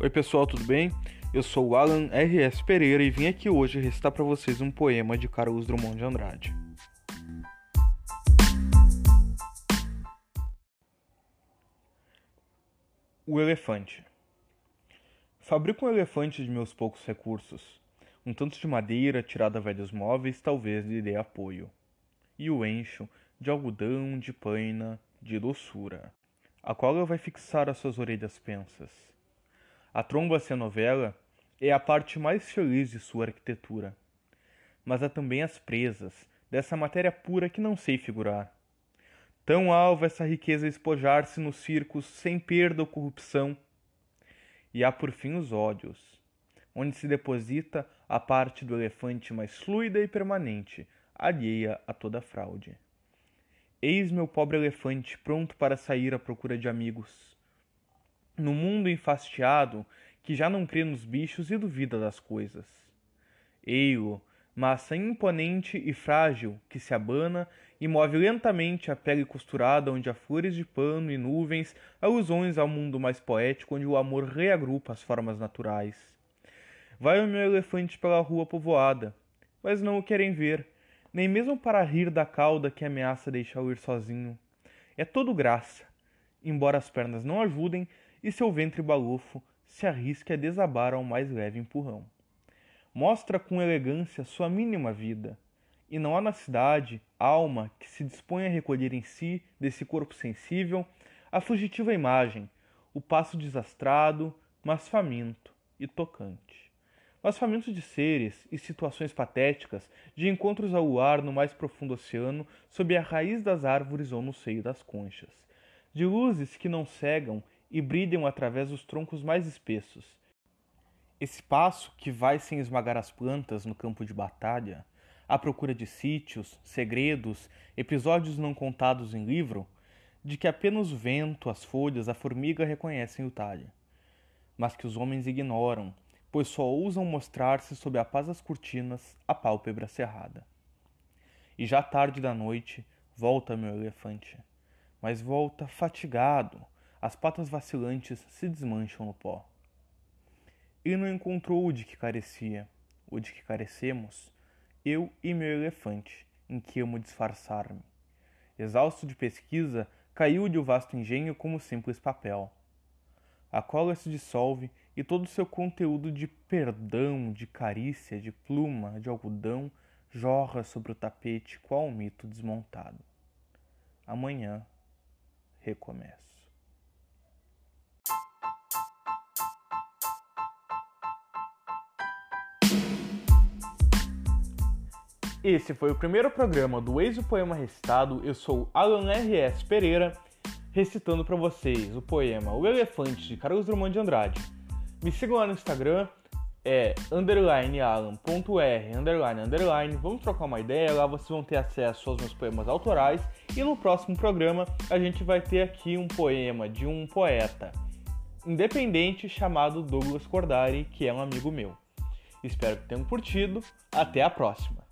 Oi pessoal, tudo bem? Eu sou o Alan R.S. Pereira e vim aqui hoje recitar para vocês um poema de Carlos Drummond de Andrade. O elefante. Fabrico um elefante de meus poucos recursos. Um tanto de madeira tirada a velhos móveis talvez lhe dê apoio. E o encho de algodão, de paina, de doçura. A cola vai fixar as suas orelhas pensas a tromba novela é a parte mais feliz de sua arquitetura. Mas há também as presas, dessa matéria pura que não sei figurar. Tão alva essa riqueza espojar-se nos circos sem perda ou corrupção. E há por fim os ódios, onde se deposita a parte do elefante mais fluida e permanente, alheia a toda fraude. Eis meu pobre elefante pronto para sair à procura de amigos no mundo enfastiado que já não crê nos bichos e duvida das coisas. Ei-o, massa imponente e frágil que se abana e move lentamente a pele costurada onde há flores de pano e nuvens, alusões ao mundo mais poético onde o amor reagrupa as formas naturais. Vai o meu elefante pela rua povoada, mas não o querem ver, nem mesmo para rir da cauda que ameaça deixá-lo ir sozinho. É todo graça, embora as pernas não ajudem e seu ventre balofo se arrisque a desabar ao mais leve empurrão. Mostra com elegância sua mínima vida, e não há na cidade alma que se dispõe a recolher em si, desse corpo sensível, a fugitiva imagem, o passo desastrado, mas faminto e tocante. Mas faminto de seres e situações patéticas, de encontros ao luar no mais profundo oceano, sob a raiz das árvores ou no seio das conchas, de luzes que não cegam e brilham através dos troncos mais espessos. Esse passo que vai sem esmagar as plantas no campo de batalha, à procura de sítios, segredos, episódios não contados em livro, de que apenas o vento, as folhas, a formiga reconhecem o talhe, mas que os homens ignoram, pois só ousam mostrar-se sob a paz das cortinas, a pálpebra cerrada. E já tarde da noite, volta meu elefante, mas volta fatigado, as patas vacilantes se desmancham no pó. Ele não encontrou o de que carecia, o de que carecemos, eu e meu elefante, em que amo disfarçar-me. Exausto de pesquisa, caiu-lhe o vasto engenho como simples papel. A cola se dissolve e todo o seu conteúdo de perdão, de carícia, de pluma, de algodão jorra sobre o tapete qual um mito desmontado. Amanhã recomeça. Esse foi o primeiro programa do Ex o Poema Recitado. Eu sou Alan R.S. Pereira, recitando para vocês o poema O Elefante de Carlos Drummond de Andrade. Me sigam lá no Instagram, é underline alan.r underline underline. Vamos trocar uma ideia, lá vocês vão ter acesso aos meus poemas autorais. E no próximo programa a gente vai ter aqui um poema de um poeta independente chamado Douglas Cordari, que é um amigo meu. Espero que tenham curtido. Até a próxima!